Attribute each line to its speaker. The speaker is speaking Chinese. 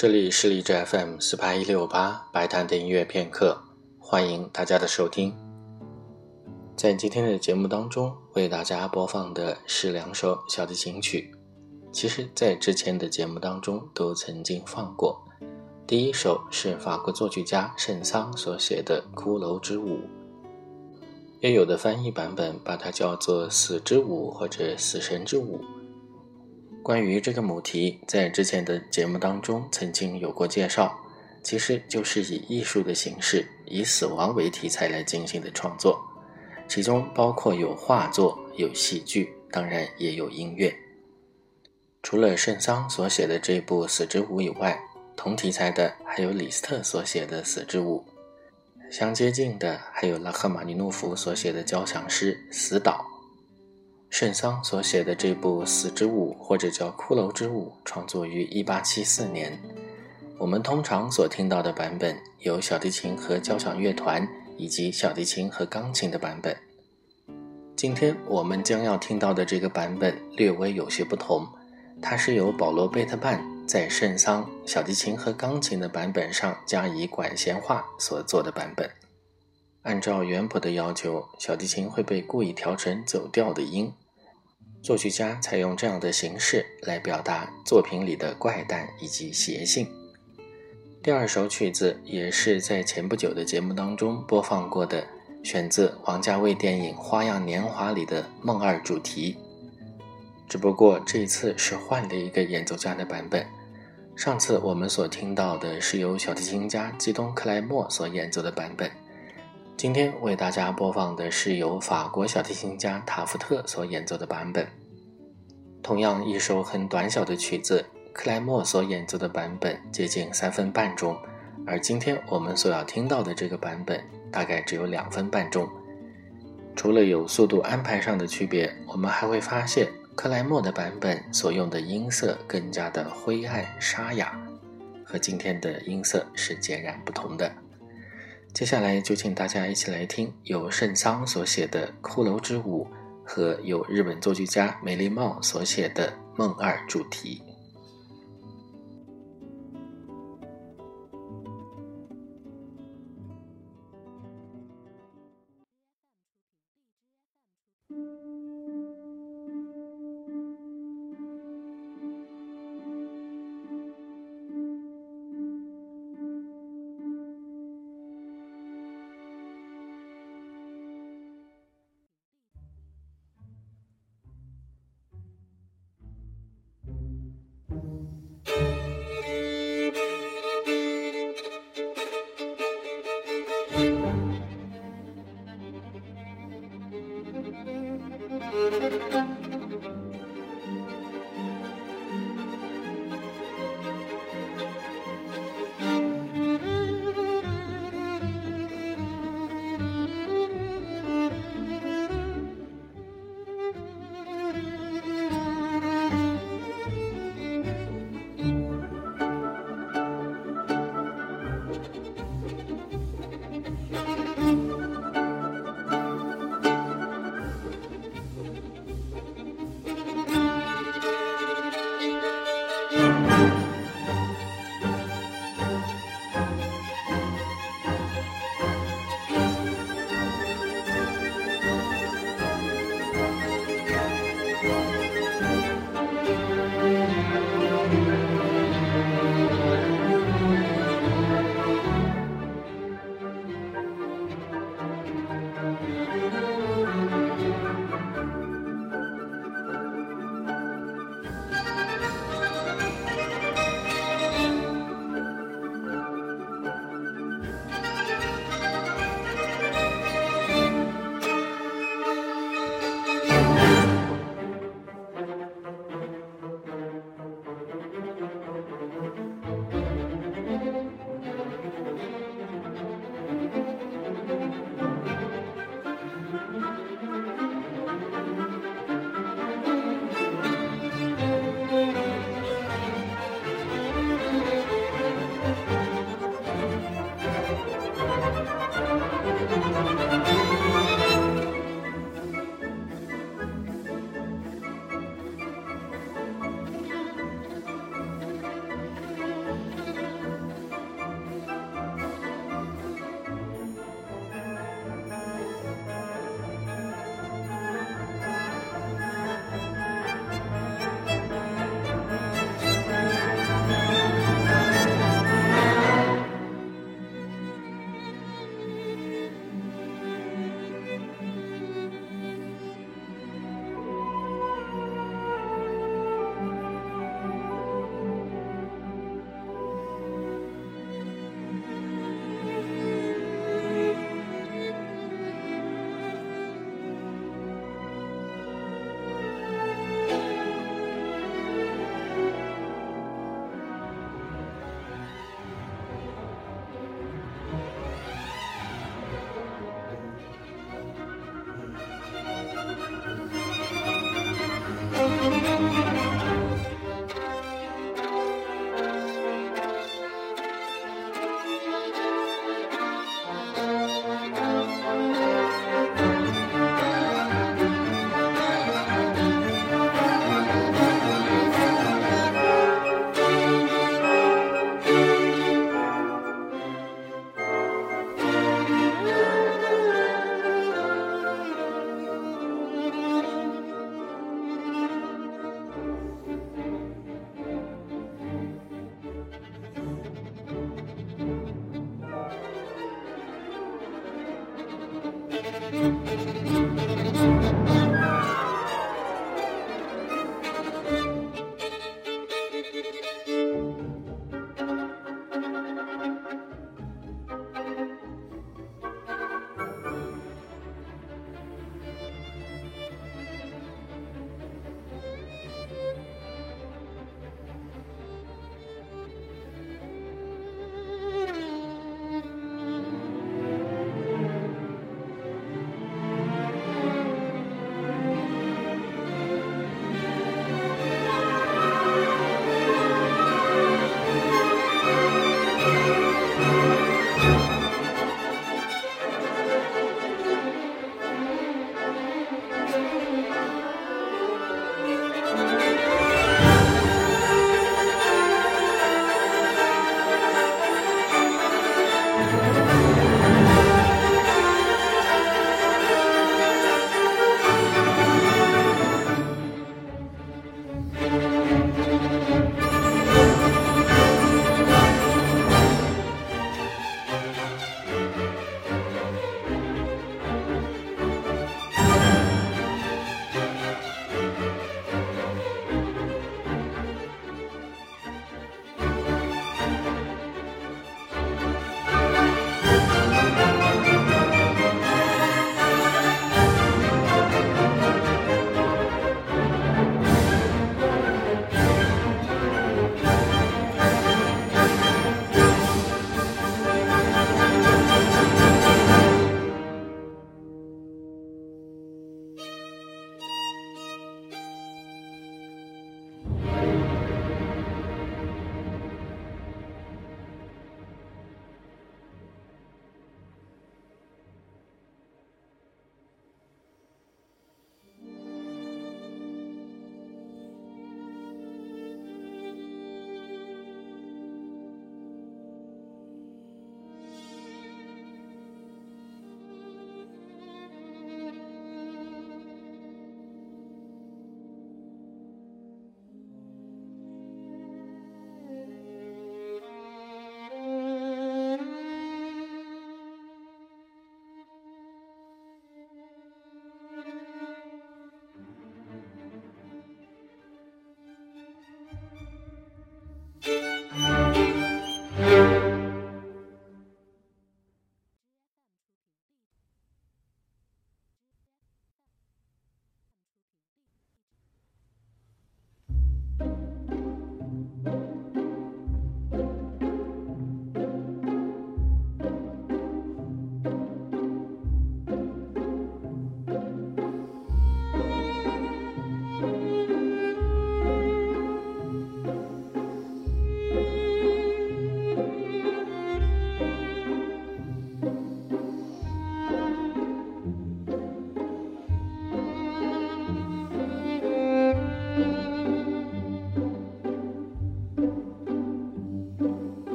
Speaker 1: 这里是荔枝 FM 四八一六八白谈的音乐片刻，欢迎大家的收听。在今天的节目当中，为大家播放的是两首小提琴曲。其实，在之前的节目当中都曾经放过。第一首是法国作曲家圣桑所写的《骷髅之舞》，也有的翻译版本把它叫做《死之舞》或者《死神之舞》。关于这个母题，在之前的节目当中曾经有过介绍，其实就是以艺术的形式，以死亡为题材来进行的创作，其中包括有画作、有戏剧，当然也有音乐。除了圣桑所写的这部《死之舞》以外，同题材的还有李斯特所写的《死之舞》，相接近的还有拉赫玛尼诺夫所写的交响诗《死岛》。圣桑所写的这部《死之舞》或者叫《骷髅之舞》，创作于1874年。我们通常所听到的版本有小提琴和交响乐团，以及小提琴和钢琴的版本。今天我们将要听到的这个版本略微有些不同，它是由保罗·贝特曼在圣桑小提琴和钢琴的版本上加以管弦化所做的版本。按照原谱的要求，小提琴会被故意调成走调的音。作曲家采用这样的形式来表达作品里的怪诞以及邪性。第二首曲子也是在前不久的节目当中播放过的，选自王家卫电影《花样年华》里的《梦二》主题，只不过这一次是换了一个演奏家的版本。上次我们所听到的是由小提琴家基东·克莱默所演奏的版本。今天为大家播放的是由法国小提琴家塔夫特所演奏的版本。同样一首很短小的曲子，克莱默所演奏的版本接近三分半钟，而今天我们所要听到的这个版本大概只有两分半钟。除了有速度安排上的区别，我们还会发现克莱默的版本所用的音色更加的灰暗沙哑，和今天的音色是截然不同的。接下来就请大家一起来听由圣桑所写的《骷髅之舞》和由日本作曲家美丽茂所写的《梦二》主题。